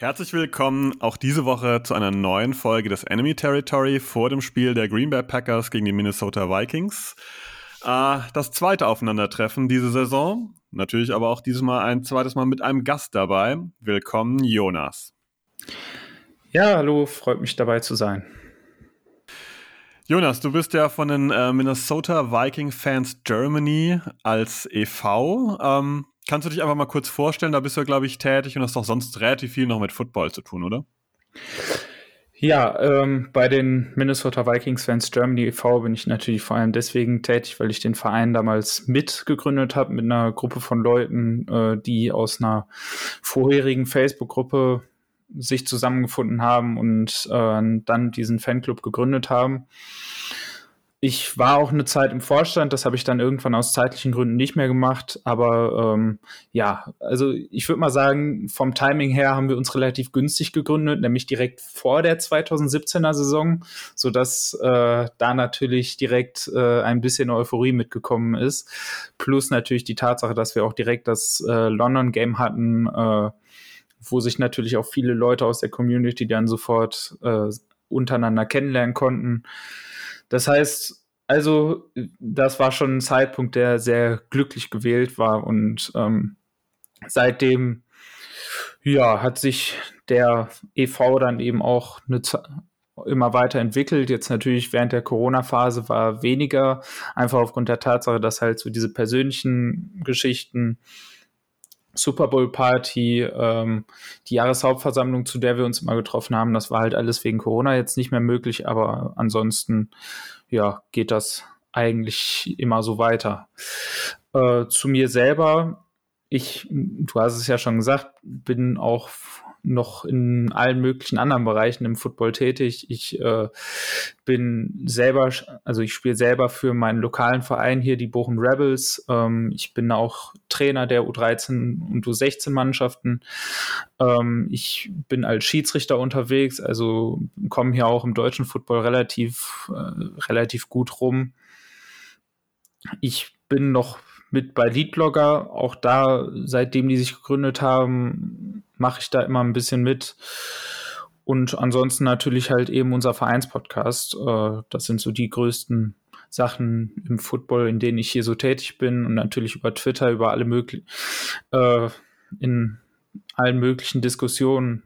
Herzlich willkommen auch diese Woche zu einer neuen Folge des Enemy Territory vor dem Spiel der Green Bay Packers gegen die Minnesota Vikings. Äh, das zweite Aufeinandertreffen diese Saison. Natürlich aber auch dieses Mal ein zweites Mal mit einem Gast dabei. Willkommen, Jonas. Ja, hallo, freut mich dabei zu sein. Jonas, du bist ja von den äh, Minnesota Viking Fans Germany als EV. Ähm, kannst du dich einfach mal kurz vorstellen? Da bist du, glaube ich, tätig und hast doch sonst relativ viel noch mit Football zu tun, oder? Ja, ähm, bei den Minnesota Vikings Fans Germany e.V. bin ich natürlich vor allem deswegen tätig, weil ich den Verein damals mitgegründet habe mit einer Gruppe von Leuten, äh, die aus einer vorherigen Facebook-Gruppe sich zusammengefunden haben und äh, dann diesen Fanclub gegründet haben. Ich war auch eine Zeit im Vorstand, das habe ich dann irgendwann aus zeitlichen Gründen nicht mehr gemacht. Aber ähm, ja, also ich würde mal sagen, vom Timing her haben wir uns relativ günstig gegründet, nämlich direkt vor der 2017er Saison, sodass äh, da natürlich direkt äh, ein bisschen Euphorie mitgekommen ist. Plus natürlich die Tatsache, dass wir auch direkt das äh, London Game hatten. Äh, wo sich natürlich auch viele Leute aus der Community dann sofort äh, untereinander kennenlernen konnten. Das heißt, also das war schon ein Zeitpunkt, der sehr glücklich gewählt war und ähm, seitdem ja hat sich der EV dann eben auch eine, immer weiter entwickelt. Jetzt natürlich während der Corona-Phase war weniger, einfach aufgrund der Tatsache, dass halt so diese persönlichen Geschichten Super Bowl Party, ähm, die Jahreshauptversammlung, zu der wir uns immer getroffen haben, das war halt alles wegen Corona jetzt nicht mehr möglich, aber ansonsten, ja, geht das eigentlich immer so weiter. Äh, zu mir selber, ich, du hast es ja schon gesagt, bin auch noch in allen möglichen anderen Bereichen im Football tätig. Ich äh, bin selber, also ich spiele selber für meinen lokalen Verein hier, die Bochum Rebels. Ähm, ich bin auch Trainer der U13 und U16 Mannschaften. Ähm, ich bin als Schiedsrichter unterwegs, also komme hier auch im deutschen Football relativ, äh, relativ gut rum. Ich bin noch mit bei Leadblogger, auch da, seitdem die sich gegründet haben, mache ich da immer ein bisschen mit. Und ansonsten natürlich halt eben unser Vereinspodcast. Äh, das sind so die größten Sachen im Football, in denen ich hier so tätig bin. Und natürlich über Twitter, über alle möglichen, äh, in allen möglichen Diskussionen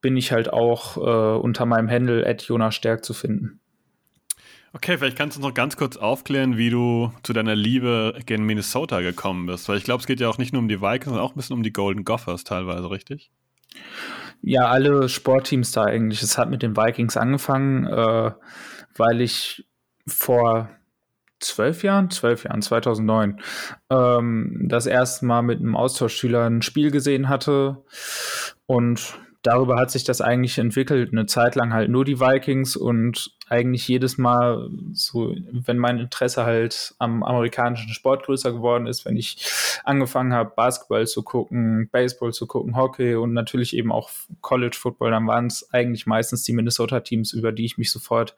bin ich halt auch äh, unter meinem Handle at Jonas Stärk zu finden. Okay, vielleicht kannst du noch ganz kurz aufklären, wie du zu deiner Liebe gegen Minnesota gekommen bist. Weil ich glaube, es geht ja auch nicht nur um die Vikings, sondern auch ein bisschen um die Golden Gophers teilweise, richtig? Ja, alle Sportteams da eigentlich. Es hat mit den Vikings angefangen, äh, weil ich vor zwölf Jahren, zwölf Jahren, 2009, ähm, das erste Mal mit einem Austauschschüler ein Spiel gesehen hatte und darüber hat sich das eigentlich entwickelt. Eine Zeit lang halt nur die Vikings und eigentlich jedes Mal so, wenn mein Interesse halt am amerikanischen Sport größer geworden ist, wenn ich angefangen habe, Basketball zu gucken, Baseball zu gucken, Hockey und natürlich eben auch College Football, dann waren es eigentlich meistens die Minnesota Teams, über die ich mich sofort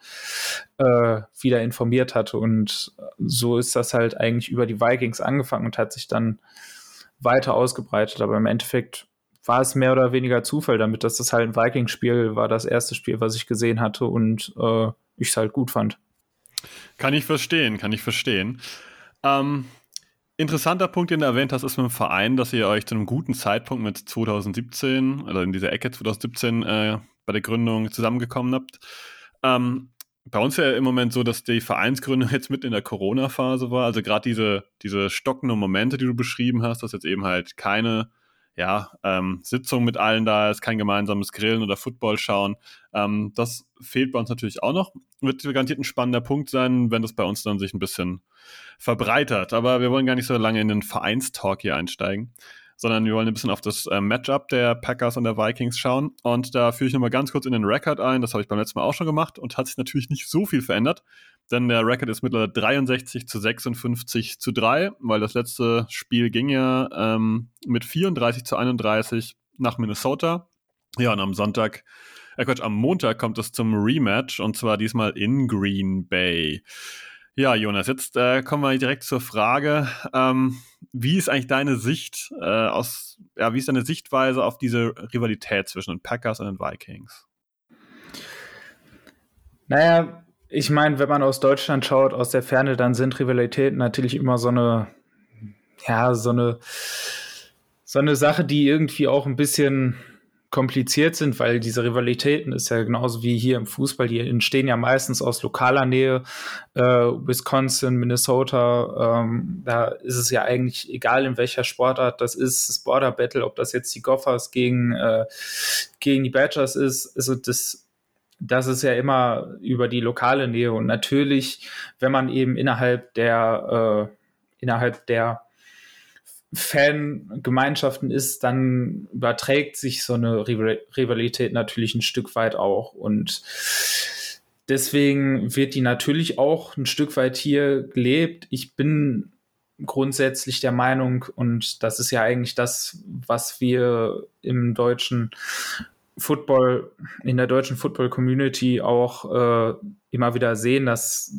äh, wieder informiert hatte. Und so ist das halt eigentlich über die Vikings angefangen und hat sich dann weiter ausgebreitet. Aber im Endeffekt war es mehr oder weniger Zufall damit, dass das halt ein Vikings-Spiel war, das erste Spiel, was ich gesehen hatte und äh, ich es halt gut fand. Kann ich verstehen, kann ich verstehen. Ähm, interessanter Punkt, den du erwähnt hast, ist mit dem Verein, dass ihr euch zu einem guten Zeitpunkt mit 2017 oder in dieser Ecke 2017 äh, bei der Gründung zusammengekommen habt. Ähm, bei uns ja im Moment so, dass die Vereinsgründung jetzt mitten in der Corona-Phase war. Also gerade diese, diese stockenden Momente, die du beschrieben hast, dass jetzt eben halt keine ja, ähm, Sitzung mit allen da ist, kein gemeinsames Grillen oder Football schauen. Ähm, das fehlt bei uns natürlich auch noch. Wird garantiert ein spannender Punkt sein, wenn das bei uns dann sich ein bisschen verbreitert. Aber wir wollen gar nicht so lange in den Vereinstalk hier einsteigen, sondern wir wollen ein bisschen auf das äh, Matchup der Packers und der Vikings schauen. Und da führe ich nochmal ganz kurz in den Record ein. Das habe ich beim letzten Mal auch schon gemacht und hat sich natürlich nicht so viel verändert, denn der Record ist mittlerweile 63 zu 56 zu 3, weil das letzte Spiel ging ja ähm, mit 34 zu 31 nach Minnesota. Ja, und am Sonntag äh Quatsch, am Montag kommt es zum Rematch und zwar diesmal in Green Bay. Ja, Jonas, jetzt äh, kommen wir direkt zur Frage, ähm, wie ist eigentlich deine Sicht äh, aus, ja, wie ist deine Sichtweise auf diese Rivalität zwischen den Packers und den Vikings? Naja, ich meine, wenn man aus Deutschland schaut, aus der Ferne, dann sind Rivalitäten natürlich immer so eine, ja, so eine, so eine Sache, die irgendwie auch ein bisschen kompliziert sind, weil diese Rivalitäten ist ja genauso wie hier im Fußball, die entstehen ja meistens aus lokaler Nähe, äh, Wisconsin, Minnesota, ähm, da ist es ja eigentlich egal, in welcher Sportart das ist, das Border Battle, ob das jetzt die Gophers gegen, äh, gegen die Badgers ist, also das das ist ja immer über die lokale Nähe. Und natürlich, wenn man eben innerhalb der äh, innerhalb der Fangemeinschaften ist, dann überträgt sich so eine Rivalität natürlich ein Stück weit auch. Und deswegen wird die natürlich auch ein Stück weit hier gelebt. Ich bin grundsätzlich der Meinung, und das ist ja eigentlich das, was wir im deutschen Football, in der deutschen Football-Community auch äh, immer wieder sehen, dass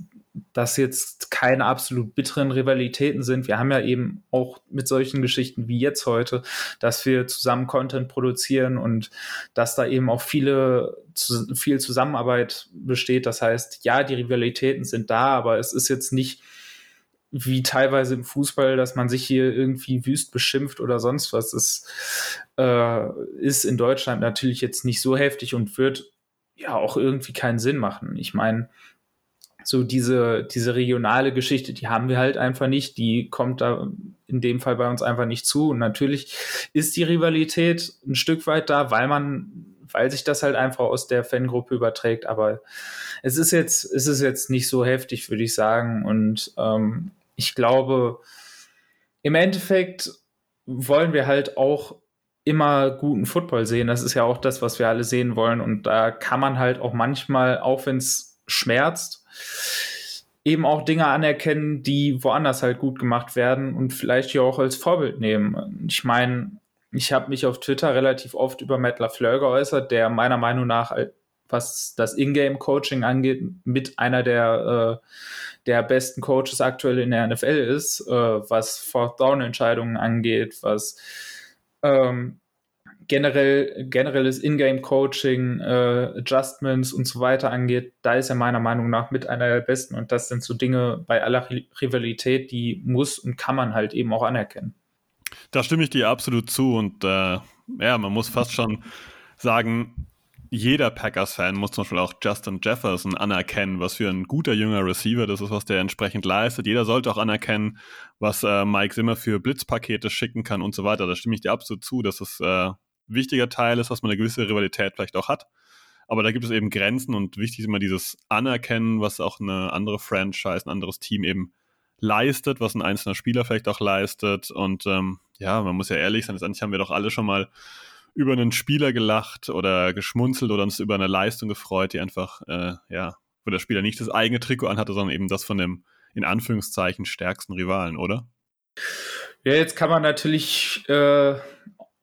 das jetzt keine absolut bitteren Rivalitäten sind. Wir haben ja eben auch mit solchen Geschichten wie jetzt heute, dass wir zusammen Content produzieren und dass da eben auch viele, viel Zusammenarbeit besteht. Das heißt, ja, die Rivalitäten sind da, aber es ist jetzt nicht wie teilweise im Fußball, dass man sich hier irgendwie wüst beschimpft oder sonst was. Das äh, ist in Deutschland natürlich jetzt nicht so heftig und wird ja auch irgendwie keinen Sinn machen. Ich meine, so diese, diese regionale Geschichte, die haben wir halt einfach nicht. Die kommt da in dem Fall bei uns einfach nicht zu. Und natürlich ist die Rivalität ein Stück weit da, weil man, weil sich das halt einfach aus der Fangruppe überträgt. Aber es ist jetzt, es ist jetzt nicht so heftig, würde ich sagen. Und ähm, ich glaube, im Endeffekt wollen wir halt auch immer guten Football sehen. Das ist ja auch das, was wir alle sehen wollen. Und da kann man halt auch manchmal, auch wenn es schmerzt, eben auch Dinge anerkennen, die woanders halt gut gemacht werden und vielleicht hier auch als Vorbild nehmen. Ich meine, ich habe mich auf Twitter relativ oft über Matt LaFleur geäußert, der meiner Meinung nach, was das Ingame-Coaching angeht, mit einer der, äh, der besten Coaches aktuell in der NFL ist, äh, was Fourth-Down-Entscheidungen angeht, was ähm, generell, generelles Ingame-Coaching, äh, Adjustments und so weiter angeht, da ist er meiner Meinung nach mit einer der besten. Und das sind so Dinge bei aller Rivalität, die muss und kann man halt eben auch anerkennen. Da stimme ich dir absolut zu. Und äh, ja, man muss fast schon sagen, jeder Packers-Fan muss zum Beispiel auch Justin Jefferson anerkennen, was für ein guter junger Receiver das ist, was der entsprechend leistet. Jeder sollte auch anerkennen, was äh, Mike Zimmer für Blitzpakete schicken kann und so weiter. Da stimme ich dir absolut zu, dass es äh, wichtiger Teil ist, dass man eine gewisse Rivalität vielleicht auch hat. Aber da gibt es eben Grenzen und wichtig ist immer dieses Anerkennen, was auch eine andere Franchise, ein anderes Team eben leistet, was ein einzelner Spieler vielleicht auch leistet. Und ähm, ja, man muss ja ehrlich sein, letztendlich haben wir doch alle schon mal über einen Spieler gelacht oder geschmunzelt oder uns über eine Leistung gefreut, die einfach, äh, ja, wo der Spieler nicht das eigene Trikot anhatte, sondern eben das von dem in Anführungszeichen stärksten Rivalen, oder? Ja, jetzt kann man natürlich äh,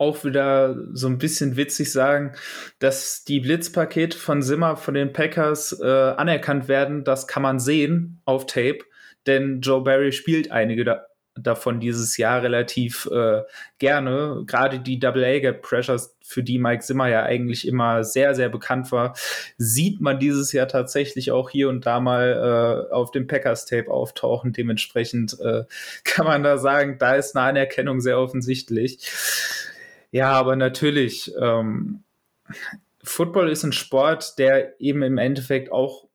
auch wieder so ein bisschen witzig sagen, dass die Blitzpakete von Simmer von den Packers äh, anerkannt werden. Das kann man sehen auf Tape, denn Joe Barry spielt einige da davon dieses Jahr relativ äh, gerne. Gerade die Double A Gap Pressures, für die Mike Zimmer ja eigentlich immer sehr, sehr bekannt war, sieht man dieses Jahr tatsächlich auch hier und da mal äh, auf dem Packers Tape auftauchen. Dementsprechend äh, kann man da sagen, da ist eine Anerkennung sehr offensichtlich. Ja, aber natürlich, ähm, Football ist ein Sport, der eben im Endeffekt auch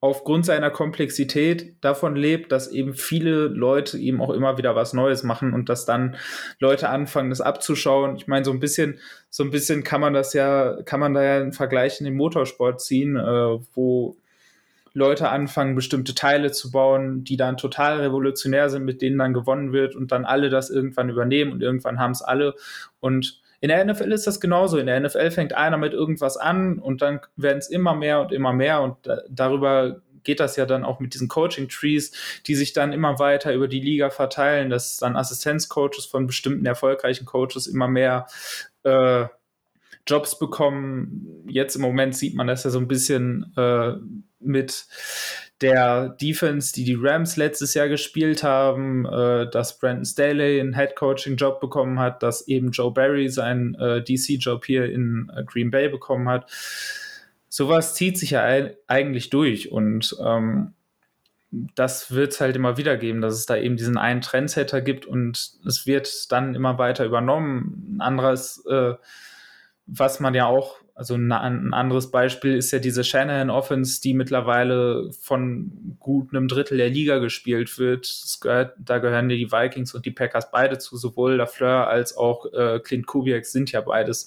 aufgrund seiner Komplexität davon lebt, dass eben viele Leute eben auch immer wieder was Neues machen und dass dann Leute anfangen, das abzuschauen. Ich meine, so ein bisschen, so ein bisschen kann man das ja, kann man da ja einen Vergleich in den Motorsport ziehen, äh, wo Leute anfangen, bestimmte Teile zu bauen, die dann total revolutionär sind, mit denen dann gewonnen wird und dann alle das irgendwann übernehmen und irgendwann haben es alle. Und in der NFL ist das genauso. In der NFL fängt einer mit irgendwas an und dann werden es immer mehr und immer mehr und da, darüber geht das ja dann auch mit diesen Coaching-Trees, die sich dann immer weiter über die Liga verteilen, dass dann Assistenzcoaches von bestimmten erfolgreichen Coaches immer mehr äh, Jobs bekommen. Jetzt im Moment sieht man das ja so ein bisschen äh, mit der Defense, die die Rams letztes Jahr gespielt haben, äh, dass Brandon Staley einen Head Coaching Job bekommen hat, dass eben Joe Barry seinen äh, DC Job hier in äh, Green Bay bekommen hat. Sowas zieht sich ja eigentlich durch und ähm, das wird es halt immer wieder geben, dass es da eben diesen einen Trendsetter gibt und es wird dann immer weiter übernommen. Ein anderes, äh, was man ja auch also ein, anderes Beispiel ist ja diese Shanahan Offense, die mittlerweile von gut einem Drittel der Liga gespielt wird. Gehört, da gehören die Vikings und die Packers beide zu. Sowohl Lafleur als auch äh, Clint Kubiak sind ja beides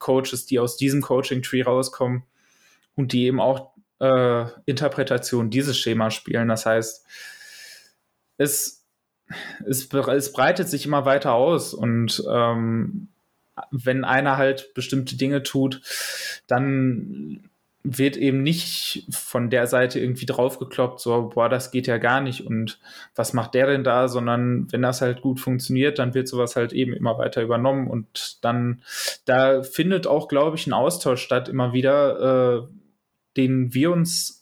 Coaches, die aus diesem Coaching-Tree rauskommen und die eben auch äh, Interpretation dieses Schemas spielen. Das heißt, es, es, es breitet sich immer weiter aus und ähm, wenn einer halt bestimmte Dinge tut, dann wird eben nicht von der Seite irgendwie draufgekloppt, so, boah, das geht ja gar nicht und was macht der denn da, sondern wenn das halt gut funktioniert, dann wird sowas halt eben immer weiter übernommen und dann, da findet auch, glaube ich, ein Austausch statt immer wieder, äh, den wir uns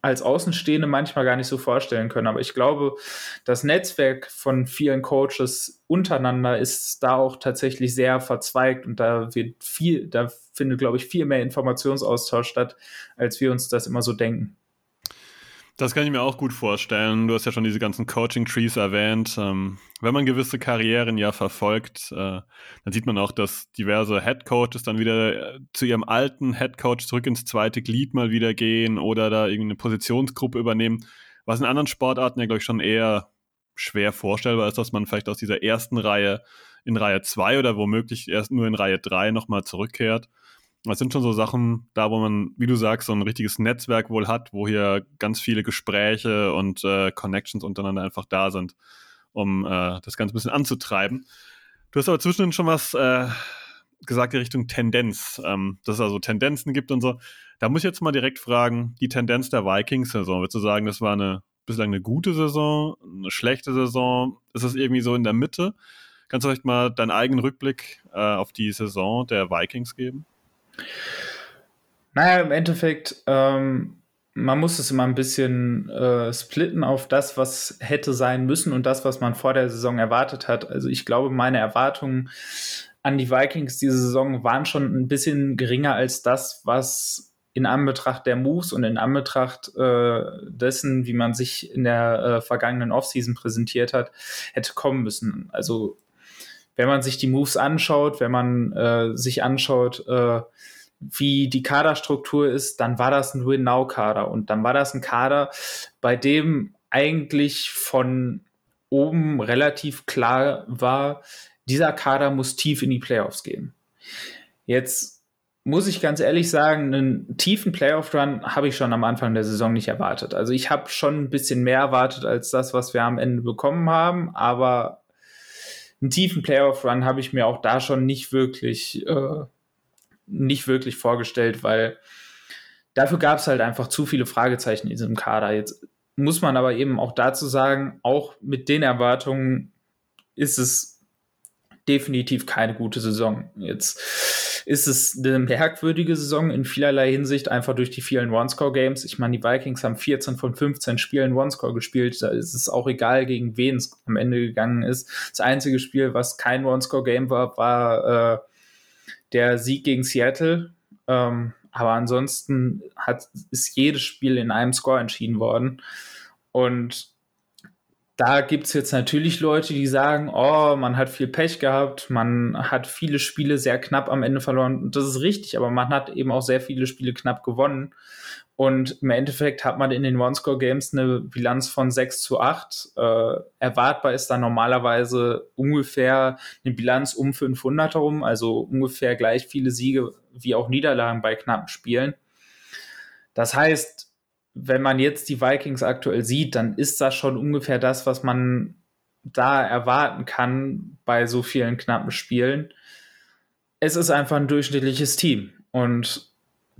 als Außenstehende manchmal gar nicht so vorstellen können. Aber ich glaube, das Netzwerk von vielen Coaches untereinander ist da auch tatsächlich sehr verzweigt und da wird viel, da findet, glaube ich, viel mehr Informationsaustausch statt, als wir uns das immer so denken. Das kann ich mir auch gut vorstellen. Du hast ja schon diese ganzen Coaching-Trees erwähnt. Ähm, wenn man gewisse Karrieren ja verfolgt, äh, dann sieht man auch, dass diverse Head-Coaches dann wieder äh, zu ihrem alten Head-Coach zurück ins zweite Glied mal wieder gehen oder da irgendeine Positionsgruppe übernehmen, was in anderen Sportarten ja, glaube ich, schon eher schwer vorstellbar ist, dass man vielleicht aus dieser ersten Reihe in Reihe 2 oder womöglich erst nur in Reihe 3 nochmal zurückkehrt. Das sind schon so Sachen, da wo man, wie du sagst, so ein richtiges Netzwerk wohl hat, wo hier ganz viele Gespräche und äh, Connections untereinander einfach da sind, um äh, das Ganze ein bisschen anzutreiben. Du hast aber zwischendurch schon was äh, gesagt in Richtung Tendenz, ähm, dass es also Tendenzen gibt und so. Da muss ich jetzt mal direkt fragen, die Tendenz der Vikings-Saison, würdest du sagen, das war eine bislang eine gute Saison, eine schlechte Saison? Ist es irgendwie so in der Mitte? Kannst du vielleicht mal deinen eigenen Rückblick äh, auf die Saison der Vikings geben? Naja, im Endeffekt, ähm, man muss es immer ein bisschen äh, splitten auf das, was hätte sein müssen und das, was man vor der Saison erwartet hat. Also ich glaube, meine Erwartungen an die Vikings diese Saison waren schon ein bisschen geringer als das, was in Anbetracht der Moves und in Anbetracht äh, dessen, wie man sich in der äh, vergangenen Offseason präsentiert hat, hätte kommen müssen. Also wenn man sich die Moves anschaut, wenn man äh, sich anschaut, äh, wie die Kaderstruktur ist, dann war das ein Win-Now-Kader. Und dann war das ein Kader, bei dem eigentlich von oben relativ klar war, dieser Kader muss tief in die Playoffs gehen. Jetzt muss ich ganz ehrlich sagen, einen tiefen Playoff-Run habe ich schon am Anfang der Saison nicht erwartet. Also ich habe schon ein bisschen mehr erwartet als das, was wir am Ende bekommen haben, aber einen tiefen Playoff-Run habe ich mir auch da schon nicht wirklich, äh, nicht wirklich vorgestellt, weil dafür gab es halt einfach zu viele Fragezeichen in diesem Kader. Jetzt muss man aber eben auch dazu sagen, auch mit den Erwartungen ist es definitiv keine gute Saison. Jetzt ist es eine merkwürdige Saison in vielerlei Hinsicht, einfach durch die vielen One-Score-Games. Ich meine, die Vikings haben 14 von 15 Spielen One-Score gespielt. Da ist es auch egal, gegen wen es am Ende gegangen ist. Das einzige Spiel, was kein One-Score-Game war, war äh, der Sieg gegen Seattle. Ähm, aber ansonsten hat, ist jedes Spiel in einem Score entschieden worden. Und da gibt es jetzt natürlich Leute, die sagen, oh, man hat viel Pech gehabt, man hat viele Spiele sehr knapp am Ende verloren. Und das ist richtig, aber man hat eben auch sehr viele Spiele knapp gewonnen. Und im Endeffekt hat man in den One-Score-Games eine Bilanz von 6 zu 8. Äh, erwartbar ist da normalerweise ungefähr eine Bilanz um 500 herum, also ungefähr gleich viele Siege wie auch Niederlagen bei knappen Spielen. Das heißt, wenn man jetzt die Vikings aktuell sieht, dann ist das schon ungefähr das, was man da erwarten kann bei so vielen knappen Spielen. Es ist einfach ein durchschnittliches Team. Und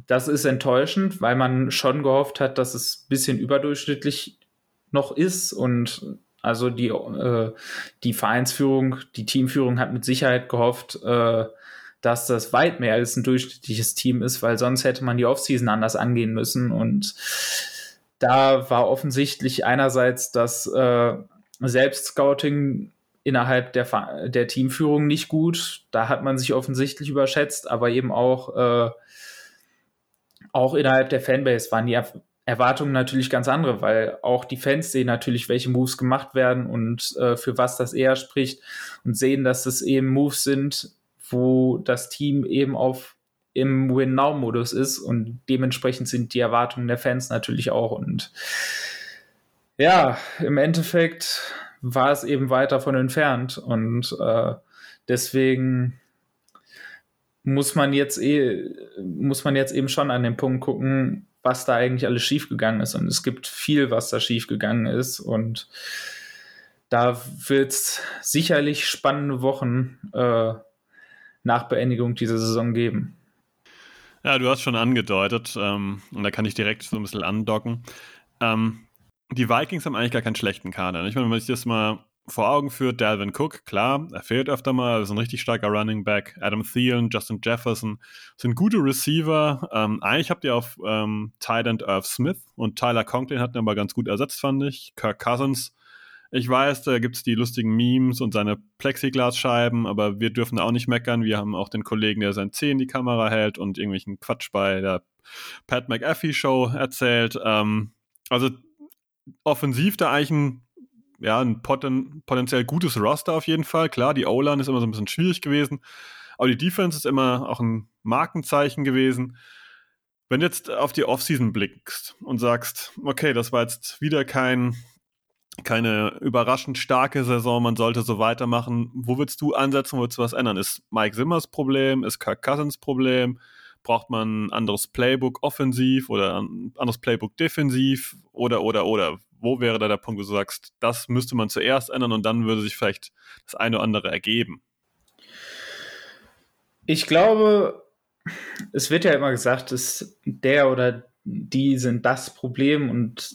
das ist enttäuschend, weil man schon gehofft hat, dass es ein bisschen überdurchschnittlich noch ist. Und also die, äh, die Vereinsführung, die Teamführung hat mit Sicherheit gehofft, äh, dass das weit mehr als ein durchschnittliches Team ist, weil sonst hätte man die Offseason anders angehen müssen. Und da war offensichtlich einerseits das äh, Selbstscouting innerhalb der, der Teamführung nicht gut. Da hat man sich offensichtlich überschätzt, aber eben auch, äh, auch innerhalb der Fanbase waren die Erwartungen natürlich ganz andere, weil auch die Fans sehen natürlich, welche Moves gemacht werden und äh, für was das eher spricht und sehen, dass es eben Moves sind, wo das Team eben auf im Win-Now-Modus ist und dementsprechend sind die Erwartungen der Fans natürlich auch. Und ja, im Endeffekt war es eben weit davon entfernt und äh, deswegen muss man jetzt eh, muss man jetzt eben schon an den Punkt gucken, was da eigentlich alles schiefgegangen ist. Und es gibt viel, was da schiefgegangen ist. Und da wird es sicherlich spannende Wochen äh, nach Beendigung dieser Saison geben. Ja, du hast schon angedeutet, ähm, und da kann ich direkt so ein bisschen andocken. Ähm, die Vikings haben eigentlich gar keinen schlechten Kader. Ich meine, wenn man sich das mal vor Augen führt, Dalvin Cook, klar, er fehlt öfter mal, ist ein richtig starker Running Back. Adam Thielen, Justin Jefferson sind gute Receiver. Ähm, eigentlich habt ihr auf ähm, Tight End Irv Smith und Tyler Conklin hatten aber ganz gut ersetzt, fand ich. Kirk Cousins ich weiß, da gibt es die lustigen Memes und seine Plexiglasscheiben, aber wir dürfen auch nicht meckern. Wir haben auch den Kollegen, der sein Zeh in die Kamera hält und irgendwelchen Quatsch bei der Pat McAfee Show erzählt. Ähm, also offensiv da eigentlich ein, ja, ein poten potenziell gutes Roster auf jeden Fall. Klar, die O-Line ist immer so ein bisschen schwierig gewesen, aber die Defense ist immer auch ein Markenzeichen gewesen. Wenn du jetzt auf die Offseason blickst und sagst, okay, das war jetzt wieder kein keine überraschend starke Saison, man sollte so weitermachen. Wo willst du ansetzen, wo willst du was ändern? Ist Mike Simmers Problem? Ist Kirk Cousins Problem? Braucht man ein anderes Playbook offensiv oder ein anderes Playbook defensiv? Oder, oder, oder? Wo wäre da der Punkt, wo du sagst, das müsste man zuerst ändern und dann würde sich vielleicht das eine oder andere ergeben? Ich glaube, es wird ja immer gesagt, dass der oder die sind das Problem und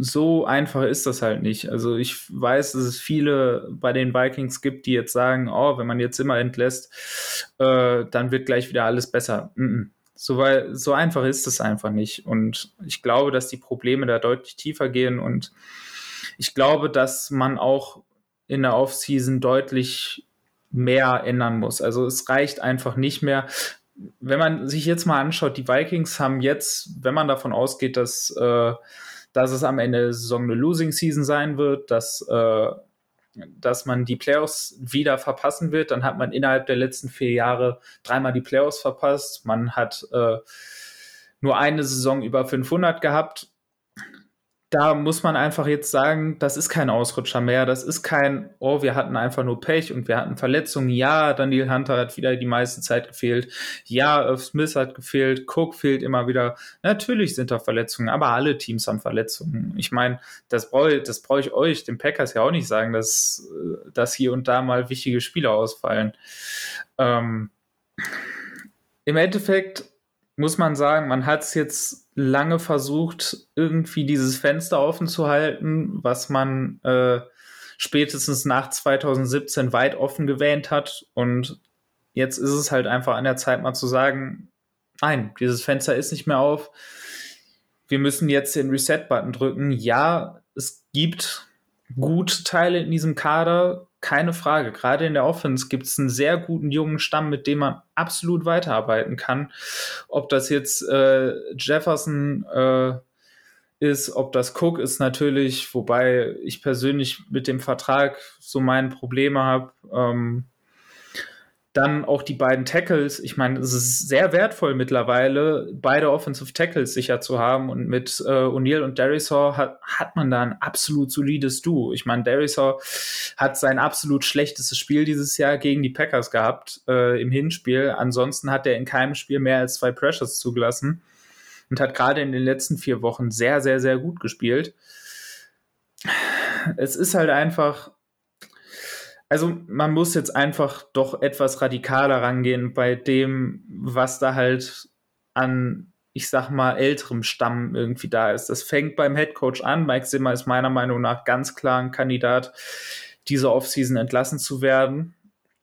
so einfach ist das halt nicht. Also ich weiß, dass es viele bei den Vikings gibt, die jetzt sagen, oh, wenn man jetzt immer entlässt, äh, dann wird gleich wieder alles besser. Mm -mm. So, weil, so einfach ist es einfach nicht. Und ich glaube, dass die Probleme da deutlich tiefer gehen. Und ich glaube, dass man auch in der Offseason deutlich mehr ändern muss. Also es reicht einfach nicht mehr. Wenn man sich jetzt mal anschaut, die Vikings haben jetzt, wenn man davon ausgeht, dass äh, dass es am Ende der Saison eine Losing Season sein wird, dass, äh, dass man die Playoffs wieder verpassen wird. Dann hat man innerhalb der letzten vier Jahre dreimal die Playoffs verpasst. Man hat äh, nur eine Saison über 500 gehabt da muss man einfach jetzt sagen, das ist kein Ausrutscher mehr. Das ist kein, oh, wir hatten einfach nur Pech und wir hatten Verletzungen. Ja, Daniel Hunter hat wieder die meiste Zeit gefehlt. Ja, Irv Smith hat gefehlt. Cook fehlt immer wieder. Natürlich sind da Verletzungen, aber alle Teams haben Verletzungen. Ich meine, das brauche das brauch ich euch, den Packers, ja auch nicht sagen, dass, dass hier und da mal wichtige Spieler ausfallen. Ähm, Im Endeffekt muss man sagen, man hat es jetzt lange versucht, irgendwie dieses Fenster offen zu halten, was man äh, spätestens nach 2017 weit offen gewähnt hat. Und jetzt ist es halt einfach an der Zeit, mal zu sagen, nein, dieses Fenster ist nicht mehr auf. Wir müssen jetzt den Reset-Button drücken. Ja, es gibt gute Teile in diesem Kader, keine Frage. Gerade in der Offense gibt es einen sehr guten jungen Stamm, mit dem man absolut weiterarbeiten kann. Ob das jetzt äh, Jefferson äh, ist, ob das Cook ist natürlich, wobei ich persönlich mit dem Vertrag so meine Probleme habe. Ähm, dann auch die beiden Tackles. Ich meine, es ist sehr wertvoll mittlerweile, beide Offensive Tackles sicher zu haben. Und mit äh, O'Neill und Darisaw hat, hat man da ein absolut solides Duo. Ich meine, Darisaw hat sein absolut schlechtestes Spiel dieses Jahr gegen die Packers gehabt äh, im Hinspiel. Ansonsten hat er in keinem Spiel mehr als zwei Pressures zugelassen. und hat gerade in den letzten vier Wochen sehr, sehr, sehr gut gespielt. Es ist halt einfach, also man muss jetzt einfach doch etwas radikaler rangehen bei dem, was da halt an, ich sag mal, älterem Stamm irgendwie da ist. Das fängt beim Headcoach an. Mike Zimmer ist meiner Meinung nach ganz klar ein Kandidat, diese Offseason entlassen zu werden.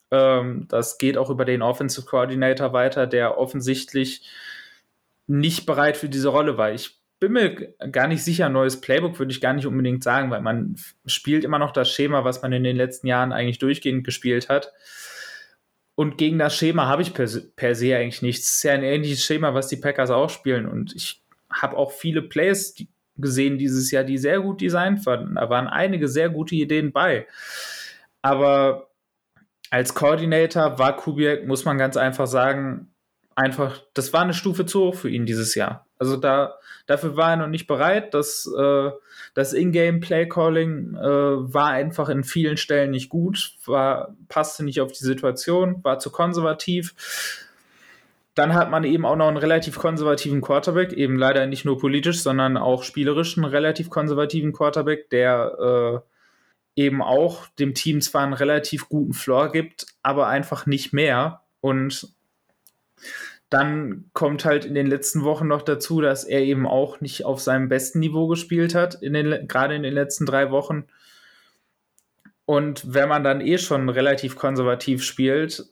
Ähm, das geht auch über den Offensive Coordinator weiter, der offensichtlich nicht bereit für diese Rolle war. Ich bin mir gar nicht sicher, neues Playbook würde ich gar nicht unbedingt sagen, weil man spielt immer noch das Schema, was man in den letzten Jahren eigentlich durchgehend gespielt hat. Und gegen das Schema habe ich per, per se eigentlich nichts. Es ist ja ein ähnliches Schema, was die Packers auch spielen. Und ich habe auch viele Plays gesehen dieses Jahr, die sehr gut designt waren. Da waren einige sehr gute Ideen bei. Aber als Coordinator war Kubiak, muss man ganz einfach sagen, einfach, das war eine Stufe zu hoch für ihn dieses Jahr. Also da, dafür war er noch nicht bereit. Das, äh, das Ingame Play Calling äh, war einfach in vielen Stellen nicht gut, war, passte nicht auf die Situation, war zu konservativ. Dann hat man eben auch noch einen relativ konservativen Quarterback, eben leider nicht nur politisch, sondern auch spielerisch einen relativ konservativen Quarterback, der äh, eben auch dem Team zwar einen relativ guten Floor gibt, aber einfach nicht mehr. Und dann kommt halt in den letzten Wochen noch dazu, dass er eben auch nicht auf seinem besten Niveau gespielt hat, in den, gerade in den letzten drei Wochen. Und wenn man dann eh schon relativ konservativ spielt,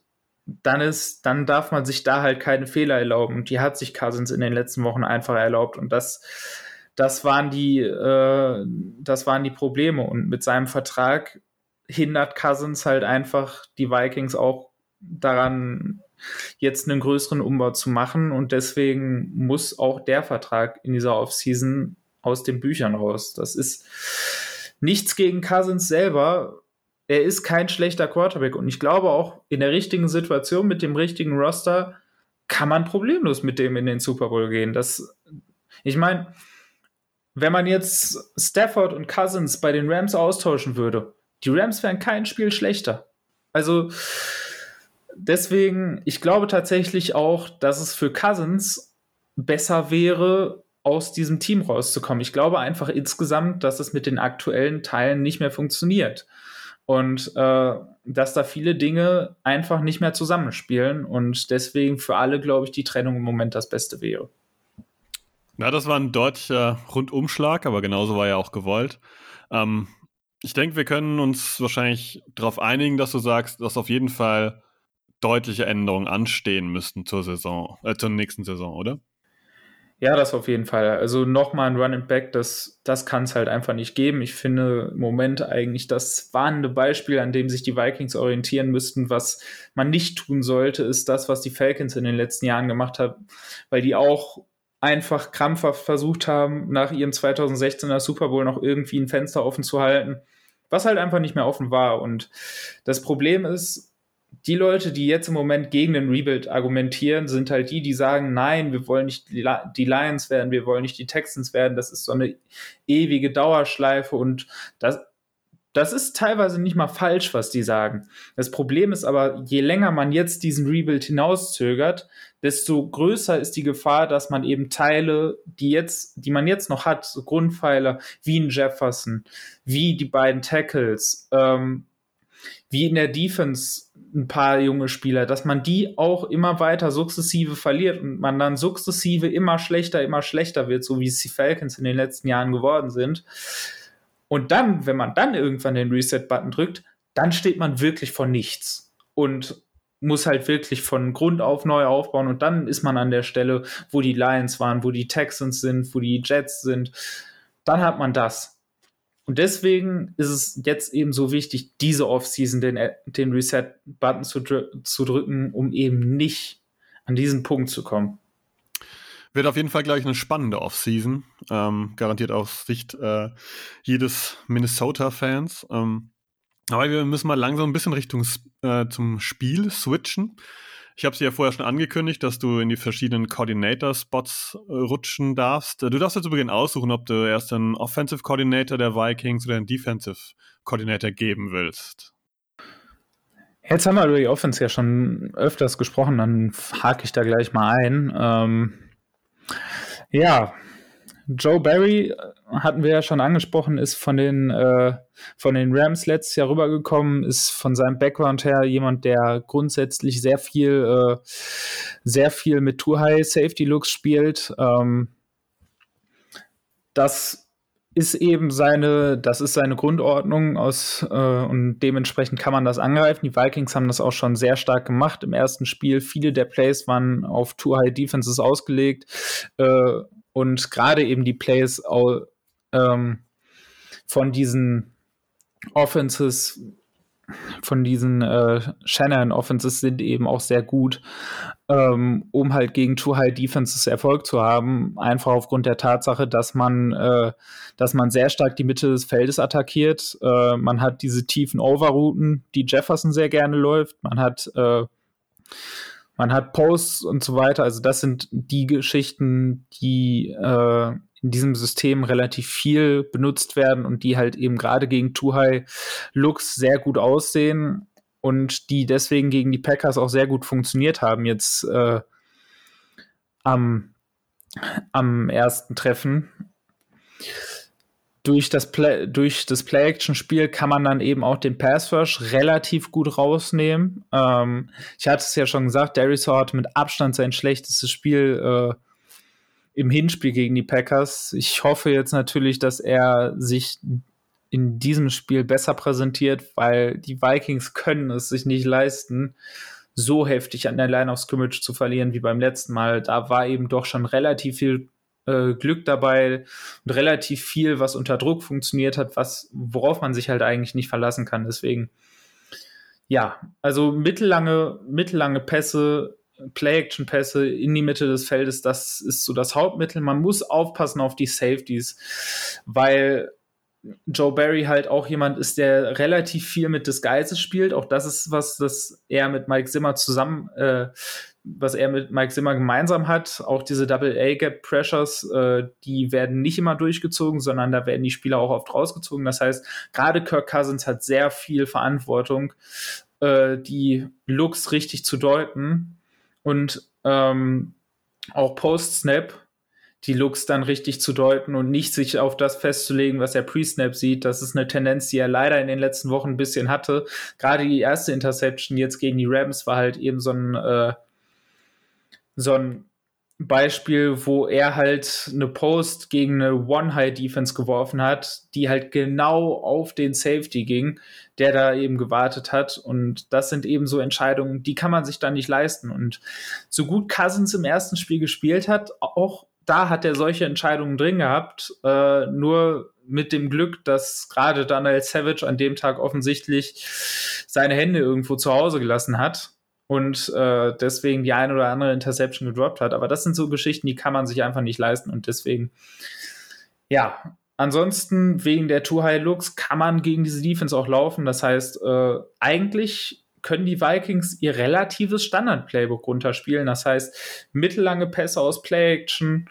dann ist, dann darf man sich da halt keine Fehler erlauben. Und die hat sich Cousins in den letzten Wochen einfach erlaubt. Und das, das waren die, äh, das waren die Probleme. Und mit seinem Vertrag hindert Cousins halt einfach die Vikings auch daran, jetzt einen größeren Umbau zu machen. Und deswegen muss auch der Vertrag in dieser Offseason aus den Büchern raus. Das ist nichts gegen Cousins selber. Er ist kein schlechter Quarterback. Und ich glaube auch in der richtigen Situation mit dem richtigen Roster kann man problemlos mit dem in den Super Bowl gehen. Das, ich meine, wenn man jetzt Stafford und Cousins bei den Rams austauschen würde, die Rams wären kein Spiel schlechter. Also, deswegen, ich glaube tatsächlich auch, dass es für Cousins besser wäre, aus diesem Team rauszukommen. Ich glaube einfach insgesamt, dass es mit den aktuellen Teilen nicht mehr funktioniert. Und äh, dass da viele Dinge einfach nicht mehr zusammenspielen und deswegen für alle, glaube ich, die Trennung im Moment das Beste wäre. Na, das war ein deutlicher Rundumschlag, aber genauso war ja auch gewollt. Ähm, ich denke, wir können uns wahrscheinlich darauf einigen, dass du sagst, dass auf jeden Fall deutliche Änderungen anstehen müssten zur Saison, äh, zur nächsten Saison, oder? Ja, das auf jeden Fall. Also nochmal ein Run and Back, das, das kann es halt einfach nicht geben. Ich finde im Moment eigentlich das warnende Beispiel, an dem sich die Vikings orientieren müssten, was man nicht tun sollte, ist das, was die Falcons in den letzten Jahren gemacht haben, weil die auch einfach krampfhaft versucht haben, nach ihrem 2016er Super Bowl noch irgendwie ein Fenster offen zu halten, was halt einfach nicht mehr offen war. Und das Problem ist, die Leute, die jetzt im Moment gegen den Rebuild argumentieren, sind halt die, die sagen, nein, wir wollen nicht die Lions werden, wir wollen nicht die Texans werden, das ist so eine ewige Dauerschleife und das, das ist teilweise nicht mal falsch, was die sagen. Das Problem ist aber, je länger man jetzt diesen Rebuild hinauszögert, desto größer ist die Gefahr, dass man eben Teile, die jetzt, die man jetzt noch hat, so Grundpfeiler wie ein Jefferson, wie die beiden Tackles, ähm, wie in der Defense ein paar junge Spieler, dass man die auch immer weiter sukzessive verliert und man dann sukzessive immer schlechter, immer schlechter wird, so wie es die Falcons in den letzten Jahren geworden sind. Und dann, wenn man dann irgendwann den Reset-Button drückt, dann steht man wirklich vor nichts und muss halt wirklich von Grund auf neu aufbauen und dann ist man an der Stelle, wo die Lions waren, wo die Texans sind, wo die Jets sind. Dann hat man das. Und deswegen ist es jetzt eben so wichtig, diese Offseason den, den Reset-Button zu, dr zu drücken, um eben nicht an diesen Punkt zu kommen. Wird auf jeden Fall gleich eine spannende Offseason. Ähm, garantiert aus Sicht äh, jedes Minnesota-Fans. Ähm, aber wir müssen mal langsam ein bisschen Richtung äh, zum Spiel switchen. Ich habe sie ja vorher schon angekündigt, dass du in die verschiedenen Coordinator-Spots äh, rutschen darfst. Du darfst jetzt zu Beginn aussuchen, ob du erst einen Offensive Coordinator der Vikings oder einen Defensive Coordinator geben willst. Jetzt haben wir über die Offense ja schon öfters gesprochen, dann hake ich da gleich mal ein. Ähm, Ja, Joe Barry äh, hatten wir ja schon angesprochen, ist von den, äh, von den Rams letztes Jahr rübergekommen, ist von seinem Background her jemand, der grundsätzlich sehr viel, äh, sehr viel mit Too High Safety Looks spielt. Ähm, das ist eben seine, das ist seine Grundordnung aus äh, und dementsprechend kann man das angreifen. Die Vikings haben das auch schon sehr stark gemacht im ersten Spiel. Viele der Plays waren auf Too High Defenses ausgelegt äh, und gerade eben die Plays ähm, von diesen Offenses von diesen äh, Shannon Offenses sind eben auch sehr gut, ähm, um halt gegen Too High Defenses Erfolg zu haben. Einfach aufgrund der Tatsache, dass man, äh, dass man sehr stark die Mitte des Feldes attackiert. Äh, man hat diese tiefen Overrouten, die Jefferson sehr gerne läuft. Man hat äh, man hat Posts und so weiter. Also das sind die Geschichten, die äh, in diesem System relativ viel benutzt werden und die halt eben gerade gegen Too High Looks sehr gut aussehen und die deswegen gegen die Packers auch sehr gut funktioniert haben jetzt äh, am, am ersten Treffen. Durch das, Play, durch das Play-Action-Spiel kann man dann eben auch den Pass-Rush relativ gut rausnehmen. Ähm, ich hatte es ja schon gesagt, Darius hatte mit Abstand sein schlechtestes Spiel äh, im Hinspiel gegen die Packers. Ich hoffe jetzt natürlich, dass er sich in diesem Spiel besser präsentiert, weil die Vikings können es sich nicht leisten, so heftig an der Line of Scrimmage zu verlieren wie beim letzten Mal. Da war eben doch schon relativ viel äh, Glück dabei und relativ viel, was unter Druck funktioniert hat, was, worauf man sich halt eigentlich nicht verlassen kann. Deswegen, ja, also mittellange, mittellange Pässe Play-Action-Pässe in die Mitte des Feldes, das ist so das Hauptmittel. Man muss aufpassen auf die Safeties, weil Joe Barry halt auch jemand ist, der relativ viel mit Disguises spielt. Auch das ist was, das er mit Mike Zimmer zusammen, äh, was er mit Mike Zimmer gemeinsam hat. Auch diese Double A Gap Pressures, äh, die werden nicht immer durchgezogen, sondern da werden die Spieler auch oft rausgezogen. Das heißt, gerade Kirk Cousins hat sehr viel Verantwortung, äh, die Looks richtig zu deuten und ähm, auch Post-Snap die Looks dann richtig zu deuten und nicht sich auf das festzulegen, was er Pre-Snap sieht. Das ist eine Tendenz, die er leider in den letzten Wochen ein bisschen hatte. Gerade die erste Interception jetzt gegen die Rams war halt eben so ein, äh, so ein Beispiel, wo er halt eine Post gegen eine One-High-Defense geworfen hat, die halt genau auf den Safety ging, der da eben gewartet hat. Und das sind eben so Entscheidungen, die kann man sich dann nicht leisten. Und so gut Cousins im ersten Spiel gespielt hat, auch da hat er solche Entscheidungen drin gehabt, äh, nur mit dem Glück, dass gerade Daniel Savage an dem Tag offensichtlich seine Hände irgendwo zu Hause gelassen hat und äh, deswegen die ein oder andere Interception gedroppt hat. Aber das sind so Geschichten, die kann man sich einfach nicht leisten und deswegen, ja, ansonsten wegen der Too High Looks kann man gegen diese Defense auch laufen. Das heißt, äh, eigentlich können die Vikings ihr relatives Standard-Playbook runterspielen. Das heißt, mittellange Pässe aus Play-Action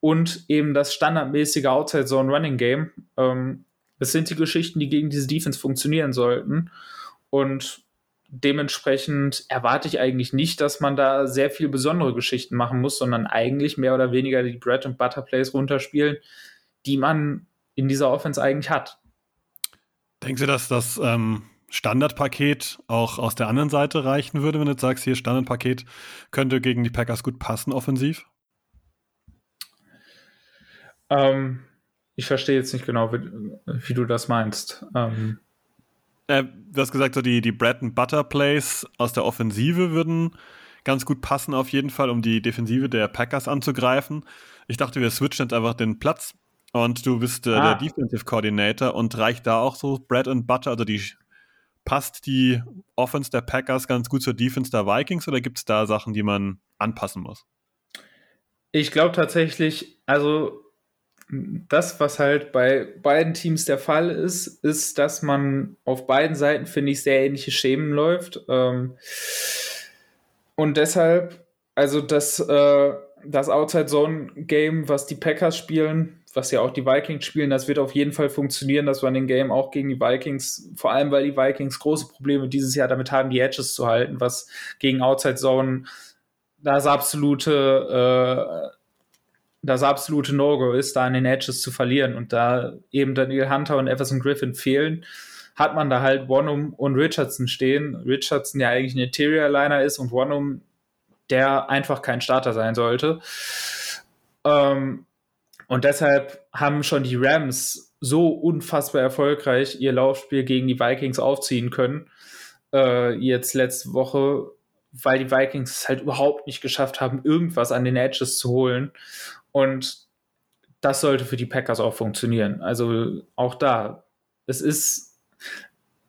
und eben das standardmäßige Outside-Zone-Running-Game. Ähm, das sind die Geschichten, die gegen diese Defense funktionieren sollten. Und dementsprechend erwarte ich eigentlich nicht, dass man da sehr viel besondere Geschichten machen muss, sondern eigentlich mehr oder weniger die Bread and Butter Plays runterspielen, die man in dieser Offense eigentlich hat. Denkst du, dass das ähm, Standardpaket auch aus der anderen Seite reichen würde, wenn du jetzt sagst, hier Standardpaket könnte gegen die Packers gut passen offensiv? Ähm, ich verstehe jetzt nicht genau, wie, wie du das meinst. Ähm, äh, du hast gesagt, so die, die Bread and Butter Plays aus der Offensive würden ganz gut passen, auf jeden Fall, um die Defensive der Packers anzugreifen. Ich dachte, wir switchen jetzt einfach den Platz und du bist äh, ah. der Defensive Coordinator und reicht da auch so Bread and Butter, also die passt die Offense der Packers ganz gut zur Defense der Vikings oder gibt es da Sachen, die man anpassen muss? Ich glaube tatsächlich, also das, was halt bei beiden Teams der Fall ist, ist, dass man auf beiden Seiten, finde ich, sehr ähnliche Schemen läuft. Ähm, und deshalb, also das, äh, das Outside Zone Game, was die Packers spielen, was ja auch die Vikings spielen, das wird auf jeden Fall funktionieren, das Running Game auch gegen die Vikings, vor allem weil die Vikings große Probleme dieses Jahr damit haben, die Edges zu halten, was gegen Outside Zone das absolute äh, das absolute No-Go ist, da an den Edges zu verlieren. Und da eben Daniel Hunter und Everson Griffin fehlen, hat man da halt Wonum und Richardson stehen. Richardson ja eigentlich ein Interior-Liner ist und Wonum, der einfach kein Starter sein sollte. Ähm, und deshalb haben schon die Rams so unfassbar erfolgreich ihr Laufspiel gegen die Vikings aufziehen können. Äh, jetzt letzte Woche, weil die Vikings es halt überhaupt nicht geschafft haben, irgendwas an den Edges zu holen. Und das sollte für die Packers auch funktionieren. Also auch da, es ist,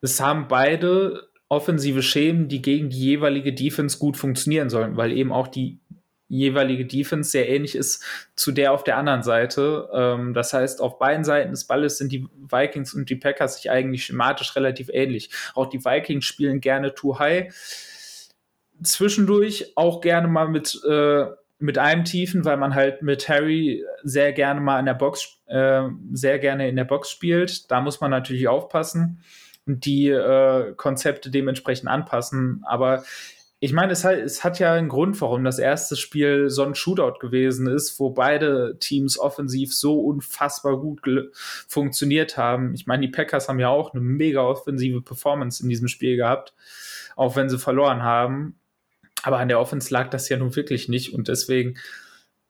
es haben beide offensive Schemen, die gegen die jeweilige Defense gut funktionieren sollen, weil eben auch die jeweilige Defense sehr ähnlich ist zu der auf der anderen Seite. Ähm, das heißt, auf beiden Seiten des Balles sind die Vikings und die Packers sich eigentlich schematisch relativ ähnlich. Auch die Vikings spielen gerne too high. Zwischendurch auch gerne mal mit, äh, mit einem Tiefen, weil man halt mit Harry sehr gerne mal in der Box, äh, sehr gerne in der Box spielt. Da muss man natürlich aufpassen und die äh, Konzepte dementsprechend anpassen. Aber ich meine, es hat, es hat ja einen Grund, warum das erste Spiel so ein Shootout gewesen ist, wo beide Teams offensiv so unfassbar gut funktioniert haben. Ich meine, die Packers haben ja auch eine mega offensive Performance in diesem Spiel gehabt, auch wenn sie verloren haben. Aber an der Offense lag das ja nun wirklich nicht und deswegen,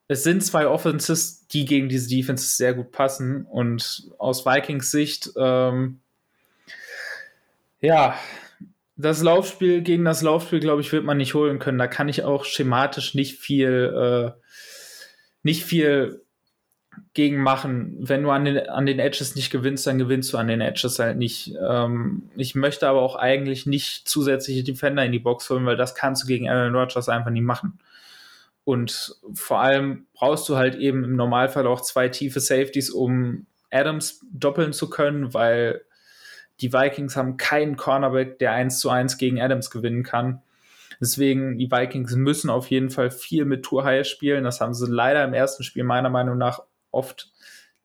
es sind zwei Offenses, die gegen diese Defenses sehr gut passen und aus Vikings Sicht, ähm, ja, das Laufspiel gegen das Laufspiel, glaube ich, wird man nicht holen können. Da kann ich auch schematisch nicht viel, äh, nicht viel gegen machen. Wenn du an den, an den Edges nicht gewinnst, dann gewinnst du an den Edges halt nicht. Ähm, ich möchte aber auch eigentlich nicht zusätzliche Defender in die Box holen, weil das kannst du gegen Aaron Rodgers einfach nicht machen. Und vor allem brauchst du halt eben im Normalfall auch zwei tiefe Safeties, um Adams doppeln zu können, weil die Vikings haben keinen Cornerback, der 1 zu 1 gegen Adams gewinnen kann. Deswegen, die Vikings müssen auf jeden Fall viel mit Tour High spielen. Das haben sie leider im ersten Spiel meiner Meinung nach oft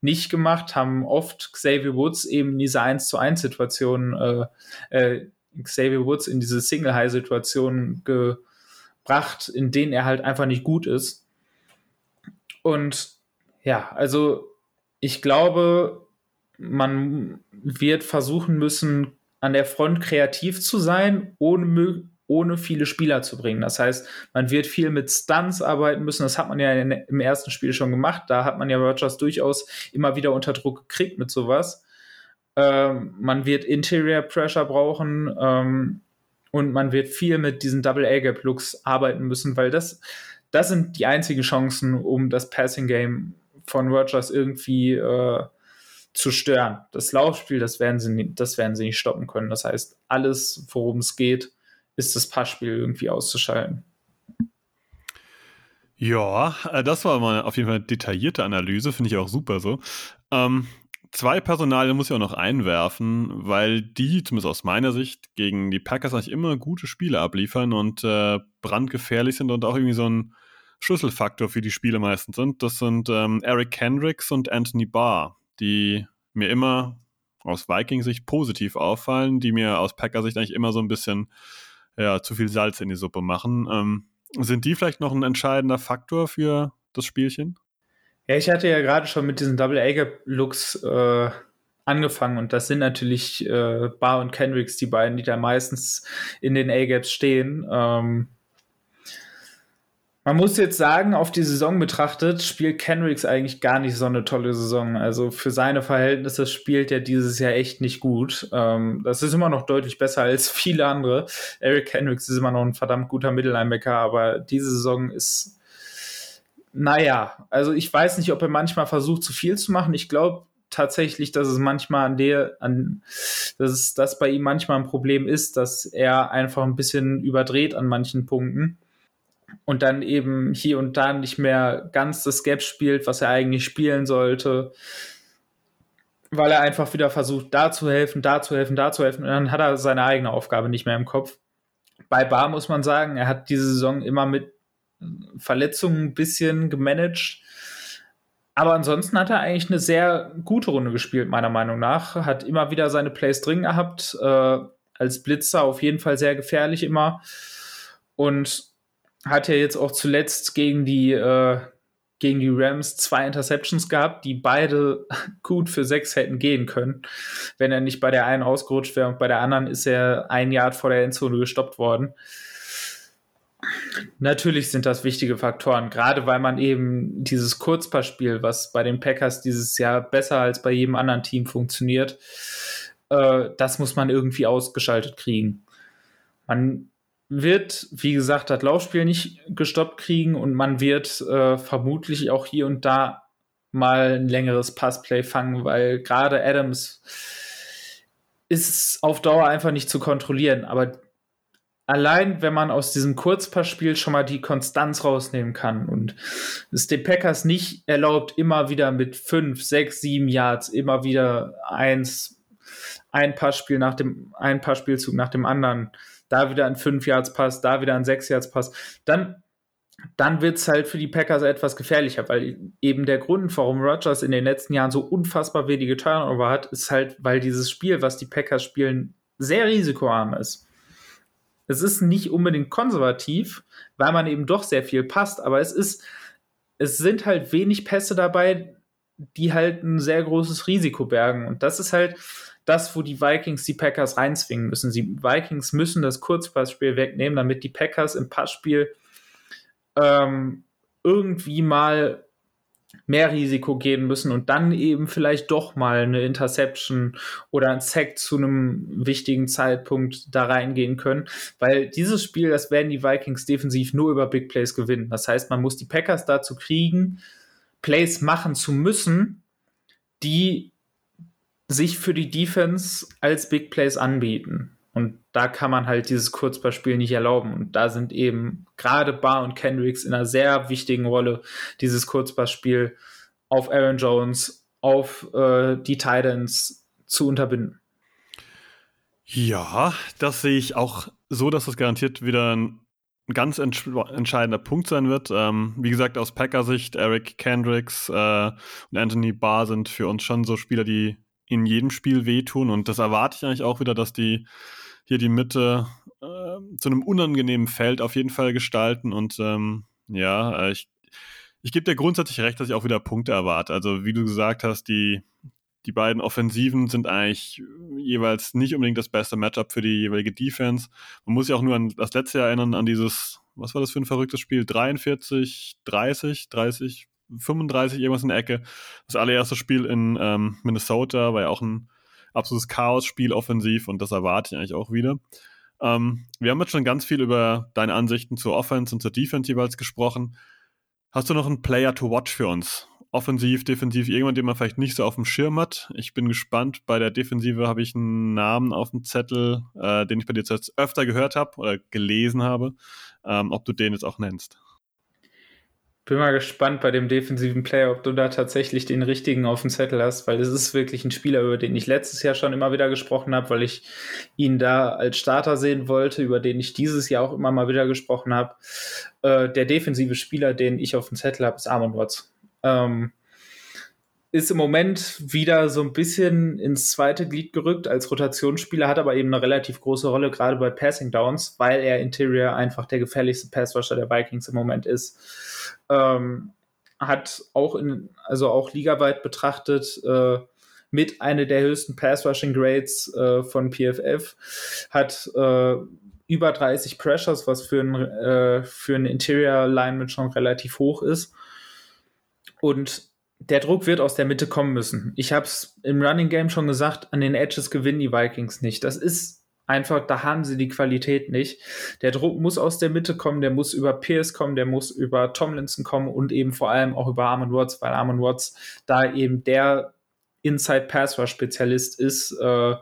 nicht gemacht, haben oft Xavier Woods eben in diese 1 zu 1 Situation, äh, äh, Xavier Woods in diese Single High Situation gebracht, in denen er halt einfach nicht gut ist. Und ja, also ich glaube, man wird versuchen müssen, an der Front kreativ zu sein, ohne, ohne viele Spieler zu bringen. Das heißt, man wird viel mit Stunts arbeiten müssen. Das hat man ja in, im ersten Spiel schon gemacht. Da hat man ja Rogers durchaus immer wieder unter Druck gekriegt mit sowas. Ähm, man wird Interior Pressure brauchen ähm, und man wird viel mit diesen Double A-Gap Looks arbeiten müssen, weil das, das sind die einzigen Chancen, um das Passing Game von Rogers irgendwie äh, zu stören. Das Laufspiel, das werden sie, das werden sie nicht stoppen können. Das heißt, alles, worum es geht, ist das Passspiel irgendwie auszuschalten. Ja, äh, das war mal auf jeden Fall eine detaillierte Analyse, finde ich auch super so. Ähm, zwei Personalien muss ich auch noch einwerfen, weil die, zumindest aus meiner Sicht, gegen die Packers eigentlich immer gute Spiele abliefern und äh, brandgefährlich sind und auch irgendwie so ein Schlüsselfaktor für die Spiele meistens sind. Das sind ähm, Eric Kendricks und Anthony Barr die mir immer aus Viking-Sicht positiv auffallen, die mir aus Packer-Sicht eigentlich immer so ein bisschen ja, zu viel Salz in die Suppe machen. Ähm, sind die vielleicht noch ein entscheidender Faktor für das Spielchen? Ja, ich hatte ja gerade schon mit diesen Double A-Gap-Looks äh, angefangen und das sind natürlich äh, Bar und Kendricks, die beiden, die da meistens in den A-Gaps stehen. Ähm, man muss jetzt sagen, auf die Saison betrachtet, spielt Kendricks eigentlich gar nicht so eine tolle Saison. Also für seine Verhältnisse spielt er dieses Jahr echt nicht gut. Ähm, das ist immer noch deutlich besser als viele andere. Eric Kendricks ist immer noch ein verdammt guter Mittellinebacker, aber diese Saison ist, naja, also ich weiß nicht, ob er manchmal versucht, zu viel zu machen. Ich glaube tatsächlich, dass es manchmal an der, an, dass es, dass bei ihm manchmal ein Problem ist, dass er einfach ein bisschen überdreht an manchen Punkten und dann eben hier und da nicht mehr ganz das Gap spielt, was er eigentlich spielen sollte, weil er einfach wieder versucht, da zu helfen, da zu helfen, da zu helfen und dann hat er seine eigene Aufgabe nicht mehr im Kopf. Bei Bar muss man sagen, er hat diese Saison immer mit Verletzungen ein bisschen gemanagt. Aber ansonsten hat er eigentlich eine sehr gute Runde gespielt, meiner Meinung nach. Hat immer wieder seine Plays drin gehabt. Äh, als Blitzer auf jeden Fall sehr gefährlich immer. Und hat ja jetzt auch zuletzt gegen die, äh, gegen die Rams zwei Interceptions gehabt, die beide gut für sechs hätten gehen können, wenn er nicht bei der einen ausgerutscht wäre und bei der anderen ist er ein Yard vor der Endzone gestoppt worden. Natürlich sind das wichtige Faktoren, gerade weil man eben dieses Kurzpassspiel, was bei den Packers dieses Jahr besser als bei jedem anderen Team funktioniert, äh, das muss man irgendwie ausgeschaltet kriegen. Man wird, wie gesagt, das Laufspiel nicht gestoppt kriegen und man wird äh, vermutlich auch hier und da mal ein längeres Passplay fangen, weil gerade Adams ist auf Dauer einfach nicht zu kontrollieren. Aber allein, wenn man aus diesem Kurzpassspiel schon mal die Konstanz rausnehmen kann und es den Packers nicht erlaubt, immer wieder mit fünf, sechs, sieben Yards immer wieder eins, ein Passspiel nach dem, ein Passspielzug nach dem anderen da wieder ein 5 Yards Pass, da wieder ein 6 Yards Pass, dann, dann wird es halt für die Packers etwas gefährlicher, weil eben der Grund, warum Rodgers in den letzten Jahren so unfassbar wenige Turnover hat, ist halt, weil dieses Spiel, was die Packers spielen, sehr risikoarm ist. Es ist nicht unbedingt konservativ, weil man eben doch sehr viel passt, aber es ist, es sind halt wenig Pässe dabei, die halt ein sehr großes Risiko bergen. Und das ist halt, das, wo die Vikings die Packers reinzwingen müssen. Die Vikings müssen das Kurzpassspiel wegnehmen, damit die Packers im Passspiel ähm, irgendwie mal mehr Risiko gehen müssen und dann eben vielleicht doch mal eine Interception oder ein Sack zu einem wichtigen Zeitpunkt da reingehen können, weil dieses Spiel, das werden die Vikings defensiv nur über Big Plays gewinnen. Das heißt, man muss die Packers dazu kriegen, Plays machen zu müssen, die sich für die Defense als Big Plays anbieten. Und da kann man halt dieses Kurzballspiel nicht erlauben. Und da sind eben gerade Barr und Kendricks in einer sehr wichtigen Rolle, dieses Kurzballspiel auf Aaron Jones, auf äh, die Titans zu unterbinden. Ja, das sehe ich auch so, dass das garantiert wieder ein ganz entsch entscheidender Punkt sein wird. Ähm, wie gesagt, aus Packer-Sicht, Eric Kendricks äh, und Anthony Barr sind für uns schon so Spieler, die in jedem Spiel wehtun. Und das erwarte ich eigentlich auch wieder, dass die hier die Mitte äh, zu einem unangenehmen Feld auf jeden Fall gestalten. Und ähm, ja, äh, ich, ich gebe dir grundsätzlich recht, dass ich auch wieder Punkte erwarte. Also wie du gesagt hast, die, die beiden Offensiven sind eigentlich jeweils nicht unbedingt das beste Matchup für die jeweilige Defense. Man muss sich auch nur an das letzte Jahr erinnern, an dieses, was war das für ein verrücktes Spiel? 43, 30, 30, 35 irgendwas in der Ecke. Das allererste Spiel in ähm, Minnesota war ja auch ein absolutes Chaos-Spiel offensiv und das erwarte ich eigentlich auch wieder. Ähm, wir haben jetzt schon ganz viel über deine Ansichten zur Offense und zur Defense jeweils gesprochen. Hast du noch einen Player to watch für uns? Offensiv, defensiv, irgendwann, den man vielleicht nicht so auf dem Schirm hat. Ich bin gespannt. Bei der Defensive habe ich einen Namen auf dem Zettel, äh, den ich bei dir jetzt öfter gehört habe oder gelesen habe. Ähm, ob du den jetzt auch nennst. Bin mal gespannt bei dem defensiven Player, ob du da tatsächlich den richtigen auf dem Zettel hast, weil es ist wirklich ein Spieler, über den ich letztes Jahr schon immer wieder gesprochen habe, weil ich ihn da als Starter sehen wollte, über den ich dieses Jahr auch immer mal wieder gesprochen habe. Äh, der defensive Spieler, den ich auf dem Zettel habe, ist Armon Watts. Ähm, ist im Moment wieder so ein bisschen ins zweite Glied gerückt als Rotationsspieler, hat aber eben eine relativ große Rolle, gerade bei Passing Downs, weil er Interior einfach der gefährlichste Passrusher der Vikings im Moment ist. Ähm, hat auch in, also auch ligaweit betrachtet, äh, mit einer der höchsten Pass-Rushing-Grades äh, von PFF, hat äh, über 30 Pressures, was für ein, äh, für ein Interior-Lineman schon relativ hoch ist. Und der Druck wird aus der Mitte kommen müssen. Ich habe es im Running Game schon gesagt, an den Edges gewinnen die Vikings nicht. Das ist einfach, da haben sie die Qualität nicht. Der Druck muss aus der Mitte kommen, der muss über Pierce kommen, der muss über Tomlinson kommen und eben vor allem auch über Armand Watts, weil Armand Watts da eben der Inside Pass Rush Spezialist ist, äh,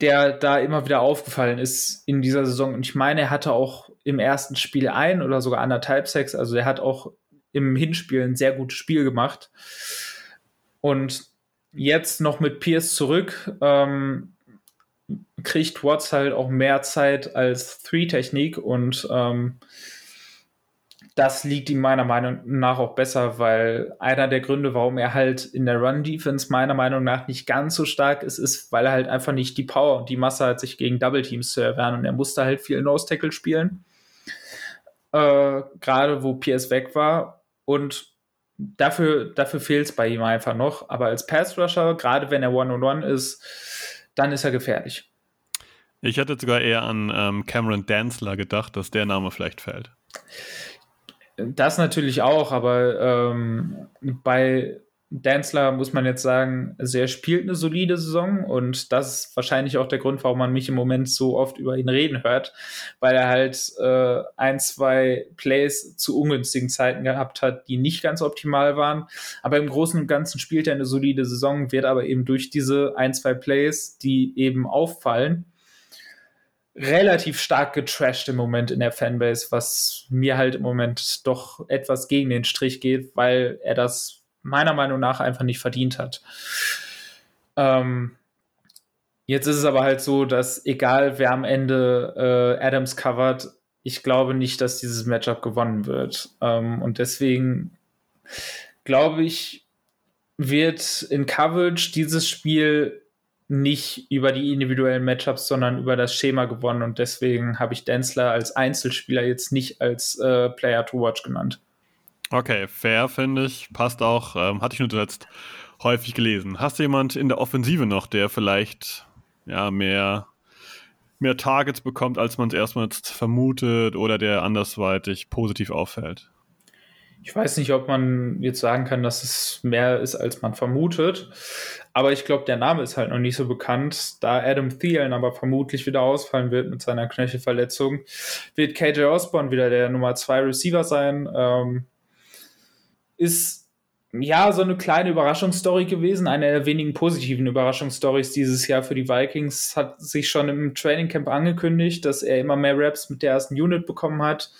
der da immer wieder aufgefallen ist in dieser Saison. Und ich meine, er hatte auch im ersten Spiel ein oder sogar anderthalb Sex, also er hat auch im Hinspiel ein sehr gutes Spiel gemacht. Und jetzt noch mit Pierce zurück, ähm, kriegt Watts halt auch mehr Zeit als Three-Technik und ähm, das liegt ihm meiner Meinung nach auch besser, weil einer der Gründe, warum er halt in der Run-Defense meiner Meinung nach nicht ganz so stark ist, ist, weil er halt einfach nicht die Power und die Masse hat, sich gegen Double-Teams zu erwehren und er musste halt viel Nose-Tackle spielen. Äh, Gerade wo Pierce weg war und dafür, dafür fehlt es bei ihm einfach noch. Aber als Pass-Rusher, gerade wenn er One-on-One ist, dann ist er gefährlich. Ich hätte sogar eher an ähm, Cameron Danzler gedacht, dass der Name vielleicht fällt. Das natürlich auch, aber ähm, bei Danzler muss man jetzt sagen, sehr spielt eine solide Saison und das ist wahrscheinlich auch der Grund, warum man mich im Moment so oft über ihn reden hört, weil er halt äh, ein, zwei Plays zu ungünstigen Zeiten gehabt hat, die nicht ganz optimal waren. Aber im Großen und Ganzen spielt er eine solide Saison, wird aber eben durch diese ein, zwei Plays, die eben auffallen, relativ stark getrashed im Moment in der Fanbase, was mir halt im Moment doch etwas gegen den Strich geht, weil er das meiner Meinung nach einfach nicht verdient hat. Ähm, jetzt ist es aber halt so, dass egal wer am Ende äh, Adams covert, ich glaube nicht, dass dieses Matchup gewonnen wird. Ähm, und deswegen glaube ich, wird in Coverage dieses Spiel nicht über die individuellen Matchups, sondern über das Schema gewonnen. Und deswegen habe ich Densler als Einzelspieler jetzt nicht als äh, Player to Watch genannt. Okay, fair finde ich. Passt auch. Ähm, hatte ich nur zuletzt häufig gelesen. Hast du jemand in der Offensive noch, der vielleicht ja, mehr, mehr Targets bekommt, als man es erstmal vermutet oder der andersweitig positiv auffällt? Ich weiß nicht, ob man jetzt sagen kann, dass es mehr ist, als man vermutet. Aber ich glaube, der Name ist halt noch nicht so bekannt. Da Adam Thielen aber vermutlich wieder ausfallen wird mit seiner Knöchelverletzung, wird KJ Osborne wieder der Nummer 2 Receiver sein. Ähm, ist ja so eine kleine Überraschungsstory gewesen, eine der wenigen positiven Überraschungsstories dieses Jahr für die Vikings. Hat sich schon im Trainingcamp angekündigt, dass er immer mehr Raps mit der ersten Unit bekommen hat.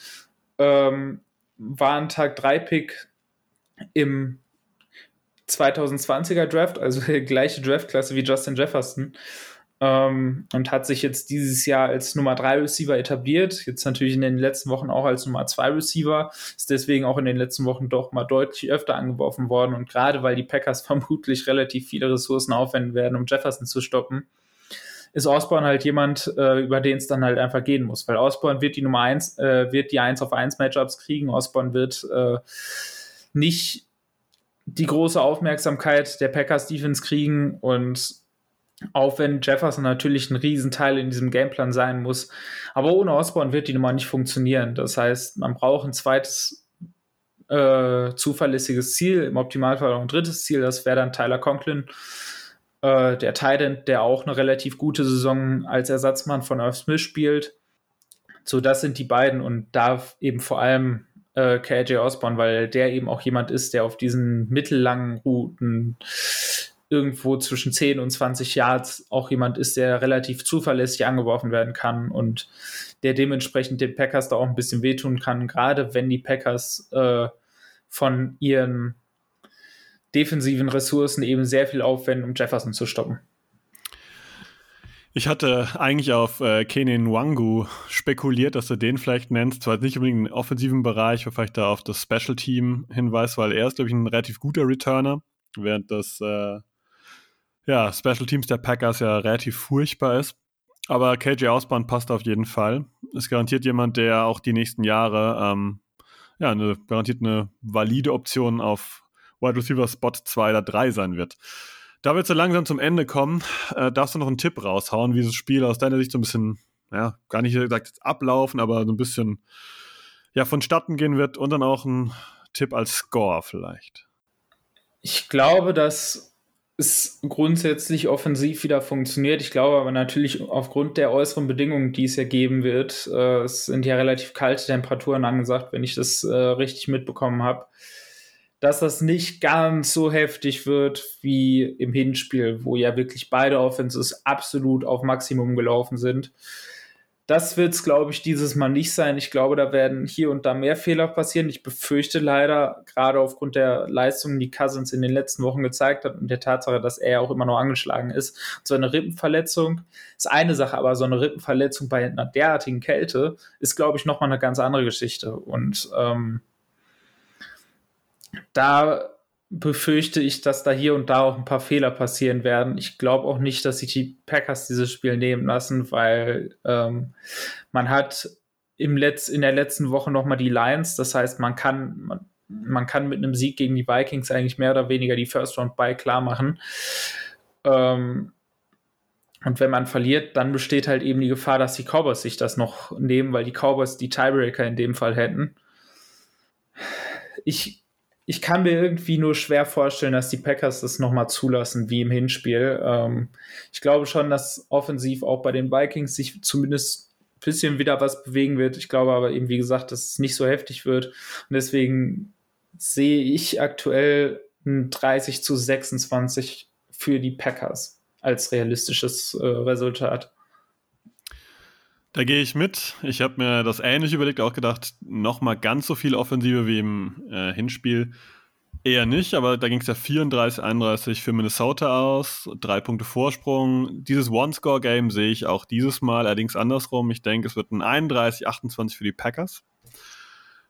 Ähm, war ein Tag 3 Pick im 2020er Draft, also die gleiche Draftklasse wie Justin Jefferson ähm, und hat sich jetzt dieses Jahr als Nummer 3 Receiver etabliert. Jetzt natürlich in den letzten Wochen auch als Nummer 2 Receiver. Ist deswegen auch in den letzten Wochen doch mal deutlich öfter angeworfen worden. Und gerade weil die Packers vermutlich relativ viele Ressourcen aufwenden werden, um Jefferson zu stoppen, ist Osborne halt jemand, äh, über den es dann halt einfach gehen muss. Weil Osborne wird die Nummer 1, äh, wird die 1 auf 1 Matchups kriegen. Osborne wird äh, nicht die große Aufmerksamkeit der Packers Defense kriegen und auch wenn Jefferson natürlich ein Riesenteil in diesem Gameplan sein muss. Aber ohne Osborne wird die Nummer nicht funktionieren. Das heißt, man braucht ein zweites äh, zuverlässiges Ziel, im Optimalfall auch ein drittes Ziel. Das wäre dann Tyler Conklin, äh, der Titan, der auch eine relativ gute Saison als Ersatzmann von Irv Smith spielt. So, das sind die beiden und da eben vor allem äh, KJ Osborne, weil der eben auch jemand ist, der auf diesen mittellangen Routen irgendwo zwischen 10 und 20 Yards auch jemand ist, der relativ zuverlässig angeworfen werden kann und der dementsprechend den Packers da auch ein bisschen wehtun kann, gerade wenn die Packers äh, von ihren defensiven Ressourcen eben sehr viel aufwenden, um Jefferson zu stoppen. Ich hatte eigentlich auf äh, Kenin Wangu spekuliert, dass du den vielleicht nennst. Zwar nicht unbedingt im offensiven Bereich, aber vielleicht da auf das Special Team hinweist, weil er ist, glaube ich, ein relativ guter Returner, während das äh, ja, Special Teams der Packers ja relativ furchtbar ist. Aber KJ Osborne passt auf jeden Fall. Ist garantiert jemand, der auch die nächsten Jahre ähm, ja, eine, garantiert eine valide Option auf Wide Receiver Spot 2 oder 3 sein wird. Da wir jetzt so langsam zum Ende kommen, äh, darfst du noch einen Tipp raushauen, wie dieses Spiel aus deiner Sicht so ein bisschen, ja, gar nicht gesagt ablaufen, aber so ein bisschen ja, vonstatten gehen wird und dann auch ein Tipp als Score vielleicht. Ich glaube, dass es grundsätzlich offensiv wieder funktioniert. Ich glaube aber natürlich aufgrund der äußeren Bedingungen, die es ja geben wird, äh, es sind ja relativ kalte Temperaturen angesagt, wenn ich das äh, richtig mitbekommen habe, dass das nicht ganz so heftig wird wie im Hinspiel, wo ja wirklich beide Offenses absolut auf Maximum gelaufen sind. Das wird es, glaube ich, dieses Mal nicht sein. Ich glaube, da werden hier und da mehr Fehler passieren. Ich befürchte leider, gerade aufgrund der Leistungen, die Cousins in den letzten Wochen gezeigt hat und der Tatsache, dass er auch immer noch angeschlagen ist, so eine Rippenverletzung ist eine Sache, aber so eine Rippenverletzung bei einer derartigen Kälte ist, glaube ich, nochmal eine ganz andere Geschichte. Und ähm, da befürchte ich, dass da hier und da auch ein paar Fehler passieren werden. Ich glaube auch nicht, dass sich die Packers dieses Spiel nehmen lassen, weil ähm, man hat im Letz-, in der letzten Woche nochmal die Lions. Das heißt, man kann, man, man kann mit einem Sieg gegen die Vikings eigentlich mehr oder weniger die First Round Bye klar machen. Ähm, und wenn man verliert, dann besteht halt eben die Gefahr, dass die Cowboys sich das noch nehmen, weil die Cowboys die Tiebreaker in dem Fall hätten. Ich, ich kann mir irgendwie nur schwer vorstellen, dass die Packers das nochmal zulassen, wie im Hinspiel. Ähm, ich glaube schon, dass offensiv auch bei den Vikings sich zumindest ein bisschen wieder was bewegen wird. Ich glaube aber eben, wie gesagt, dass es nicht so heftig wird. Und deswegen sehe ich aktuell ein 30 zu 26 für die Packers als realistisches äh, Resultat. Da gehe ich mit. Ich habe mir das ähnlich überlegt, auch gedacht, nochmal ganz so viel Offensive wie im äh, Hinspiel. Eher nicht, aber da ging es ja 34, 31 für Minnesota aus, drei Punkte Vorsprung. Dieses One-Score-Game sehe ich auch dieses Mal, allerdings andersrum. Ich denke, es wird ein 31, 28 für die Packers.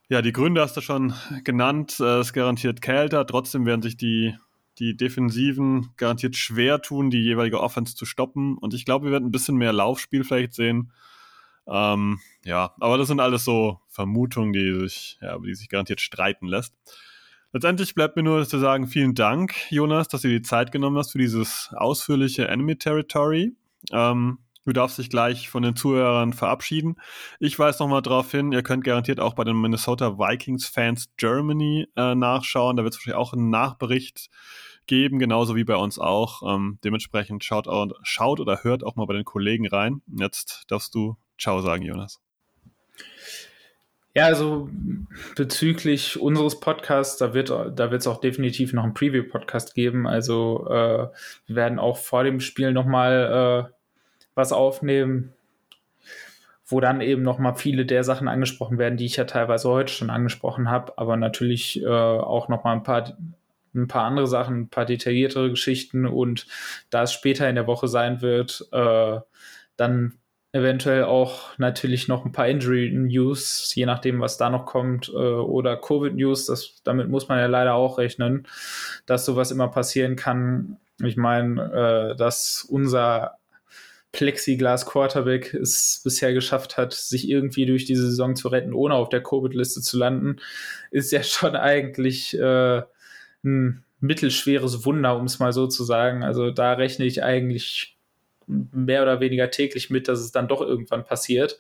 Ja, die Gründe hast du schon genannt. Es garantiert kälter, trotzdem werden sich die die Defensiven garantiert schwer tun, die jeweilige Offense zu stoppen. Und ich glaube, wir werden ein bisschen mehr Laufspiel vielleicht sehen. Ähm, ja, aber das sind alles so Vermutungen, die sich, ja, die sich garantiert streiten lässt. Letztendlich bleibt mir nur zu sagen, vielen Dank, Jonas, dass du dir die Zeit genommen hast für dieses ausführliche Enemy Territory. Ähm, du darfst dich gleich von den Zuhörern verabschieden. Ich weise nochmal darauf hin, ihr könnt garantiert auch bei den Minnesota Vikings Fans Germany äh, nachschauen. Da wird es wahrscheinlich auch einen Nachbericht geben, genauso wie bei uns auch. Ähm, dementsprechend schaut, schaut oder hört auch mal bei den Kollegen rein. Jetzt darfst du Ciao sagen, Jonas. Ja, also bezüglich unseres Podcasts, da wird da es auch definitiv noch einen Preview-Podcast geben. Also äh, wir werden auch vor dem Spiel nochmal äh, was aufnehmen, wo dann eben nochmal viele der Sachen angesprochen werden, die ich ja teilweise heute schon angesprochen habe, aber natürlich äh, auch nochmal ein paar ein paar andere Sachen, ein paar detailliertere Geschichten und da es später in der Woche sein wird, äh, dann eventuell auch natürlich noch ein paar Injury-News, je nachdem, was da noch kommt, äh, oder Covid-News, damit muss man ja leider auch rechnen, dass sowas immer passieren kann. Ich meine, äh, dass unser Plexiglas Quarterback es bisher geschafft hat, sich irgendwie durch diese Saison zu retten, ohne auf der Covid-Liste zu landen, ist ja schon eigentlich äh, ein mittelschweres Wunder, um es mal so zu sagen. Also da rechne ich eigentlich mehr oder weniger täglich mit, dass es dann doch irgendwann passiert.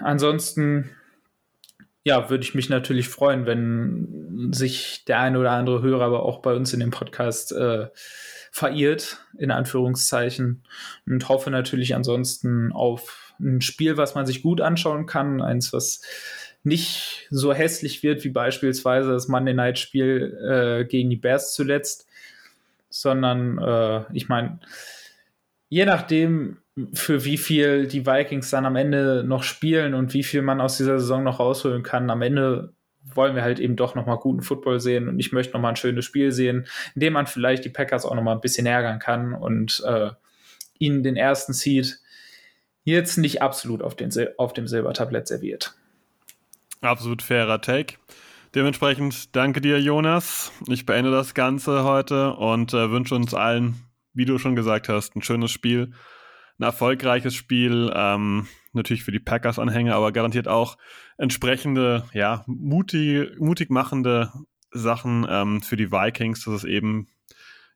Ansonsten, ja, würde ich mich natürlich freuen, wenn sich der eine oder andere Hörer aber auch bei uns in dem Podcast äh, verirrt, in Anführungszeichen. Und hoffe natürlich ansonsten auf ein Spiel, was man sich gut anschauen kann, eins, was nicht so hässlich wird wie beispielsweise das Monday Night Spiel äh, gegen die Bears zuletzt, sondern äh, ich meine, je nachdem, für wie viel die Vikings dann am Ende noch spielen und wie viel man aus dieser Saison noch rausholen kann, am Ende wollen wir halt eben doch nochmal guten Football sehen und ich möchte nochmal ein schönes Spiel sehen, in dem man vielleicht die Packers auch nochmal ein bisschen ärgern kann und äh, ihnen den ersten Seed jetzt nicht absolut auf, den auf dem Silbertablett serviert. Absolut fairer Take. Dementsprechend danke dir, Jonas. Ich beende das Ganze heute und äh, wünsche uns allen, wie du schon gesagt hast, ein schönes Spiel, ein erfolgreiches Spiel, ähm, natürlich für die Packers-Anhänger, aber garantiert auch entsprechende, ja, mutig, mutig machende Sachen ähm, für die Vikings, dass es eben,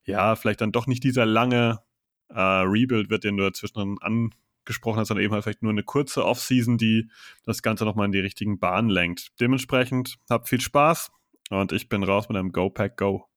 ja, vielleicht dann doch nicht dieser lange äh, Rebuild wird, den du dazwischen an gesprochen hast, sondern eben halt vielleicht nur eine kurze Offseason, die das Ganze nochmal in die richtigen Bahnen lenkt. Dementsprechend habt viel Spaß und ich bin raus mit einem Go Pack Go.